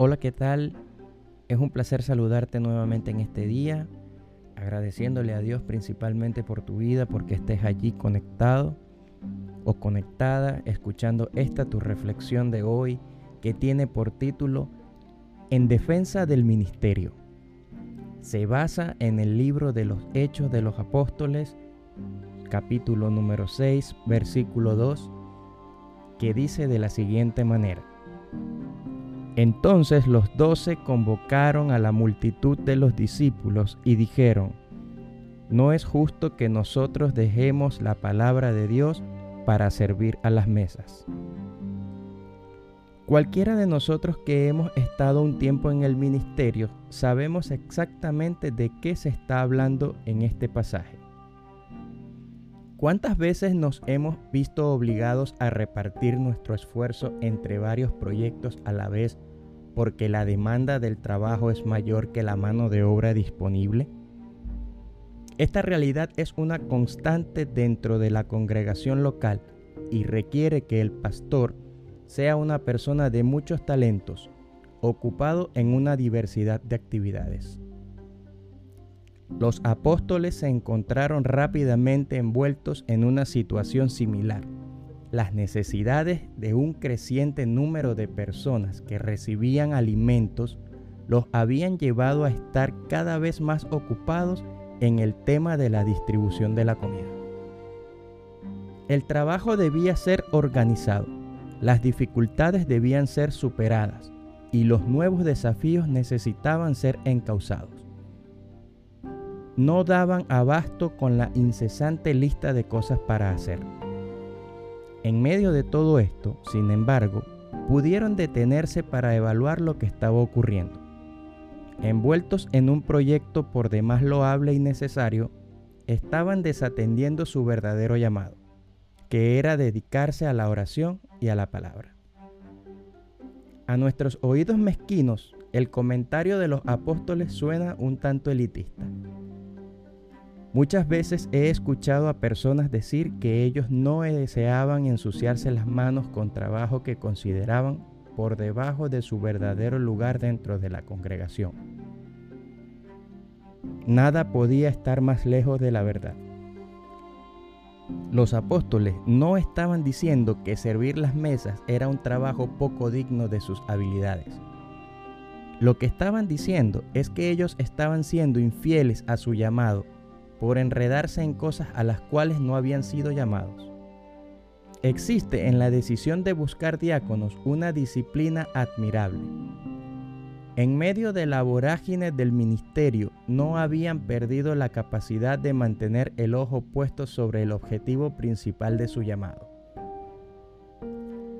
Hola, ¿qué tal? Es un placer saludarte nuevamente en este día, agradeciéndole a Dios principalmente por tu vida, porque estés allí conectado o conectada, escuchando esta tu reflexión de hoy que tiene por título En defensa del ministerio. Se basa en el libro de los Hechos de los Apóstoles, capítulo número 6, versículo 2, que dice de la siguiente manera. Entonces los doce convocaron a la multitud de los discípulos y dijeron, no es justo que nosotros dejemos la palabra de Dios para servir a las mesas. Cualquiera de nosotros que hemos estado un tiempo en el ministerio sabemos exactamente de qué se está hablando en este pasaje. ¿Cuántas veces nos hemos visto obligados a repartir nuestro esfuerzo entre varios proyectos a la vez porque la demanda del trabajo es mayor que la mano de obra disponible? Esta realidad es una constante dentro de la congregación local y requiere que el pastor sea una persona de muchos talentos, ocupado en una diversidad de actividades. Los apóstoles se encontraron rápidamente envueltos en una situación similar las necesidades de un creciente número de personas que recibían alimentos los habían llevado a estar cada vez más ocupados en el tema de la distribución de la comida. El trabajo debía ser organizado, las dificultades debían ser superadas y los nuevos desafíos necesitaban ser encausados. No daban abasto con la incesante lista de cosas para hacer en medio de todo esto, sin embargo, pudieron detenerse para evaluar lo que estaba ocurriendo. Envueltos en un proyecto por demás loable y necesario, estaban desatendiendo su verdadero llamado, que era dedicarse a la oración y a la palabra. A nuestros oídos mezquinos, el comentario de los apóstoles suena un tanto elitista. Muchas veces he escuchado a personas decir que ellos no deseaban ensuciarse las manos con trabajo que consideraban por debajo de su verdadero lugar dentro de la congregación. Nada podía estar más lejos de la verdad. Los apóstoles no estaban diciendo que servir las mesas era un trabajo poco digno de sus habilidades. Lo que estaban diciendo es que ellos estaban siendo infieles a su llamado por enredarse en cosas a las cuales no habían sido llamados. Existe en la decisión de buscar diáconos una disciplina admirable. En medio de la vorágine del ministerio no habían perdido la capacidad de mantener el ojo puesto sobre el objetivo principal de su llamado.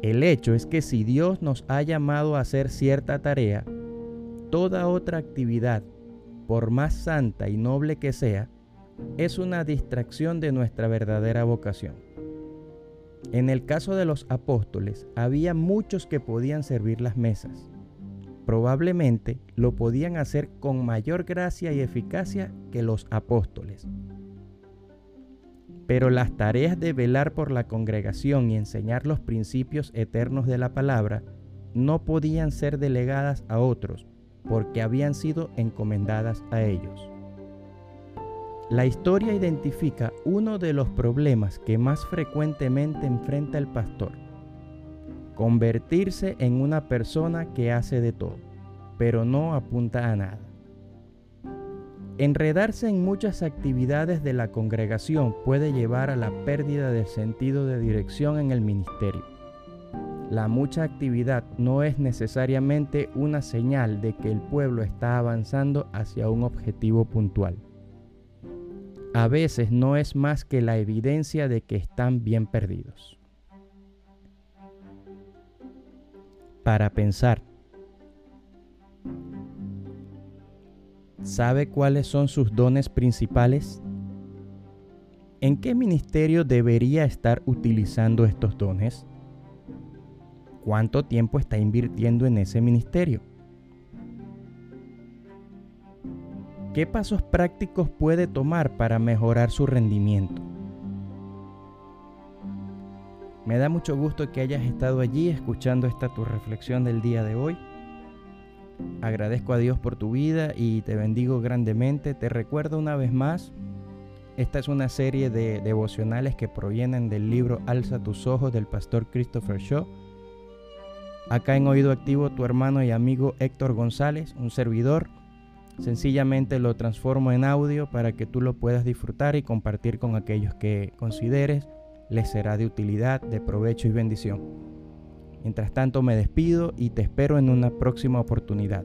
El hecho es que si Dios nos ha llamado a hacer cierta tarea, toda otra actividad, por más santa y noble que sea, es una distracción de nuestra verdadera vocación. En el caso de los apóstoles, había muchos que podían servir las mesas. Probablemente lo podían hacer con mayor gracia y eficacia que los apóstoles. Pero las tareas de velar por la congregación y enseñar los principios eternos de la palabra no podían ser delegadas a otros porque habían sido encomendadas a ellos. La historia identifica uno de los problemas que más frecuentemente enfrenta el pastor. Convertirse en una persona que hace de todo, pero no apunta a nada. Enredarse en muchas actividades de la congregación puede llevar a la pérdida del sentido de dirección en el ministerio. La mucha actividad no es necesariamente una señal de que el pueblo está avanzando hacia un objetivo puntual a veces no es más que la evidencia de que están bien perdidos. Para pensar, ¿sabe cuáles son sus dones principales? ¿En qué ministerio debería estar utilizando estos dones? ¿Cuánto tiempo está invirtiendo en ese ministerio? ¿Qué pasos prácticos puede tomar para mejorar su rendimiento? Me da mucho gusto que hayas estado allí escuchando esta tu reflexión del día de hoy. Agradezco a Dios por tu vida y te bendigo grandemente. Te recuerdo una vez más, esta es una serie de devocionales que provienen del libro Alza tus ojos del pastor Christopher Shaw. Acá en Oído Activo tu hermano y amigo Héctor González, un servidor. Sencillamente lo transformo en audio para que tú lo puedas disfrutar y compartir con aquellos que consideres les será de utilidad, de provecho y bendición. Mientras tanto me despido y te espero en una próxima oportunidad.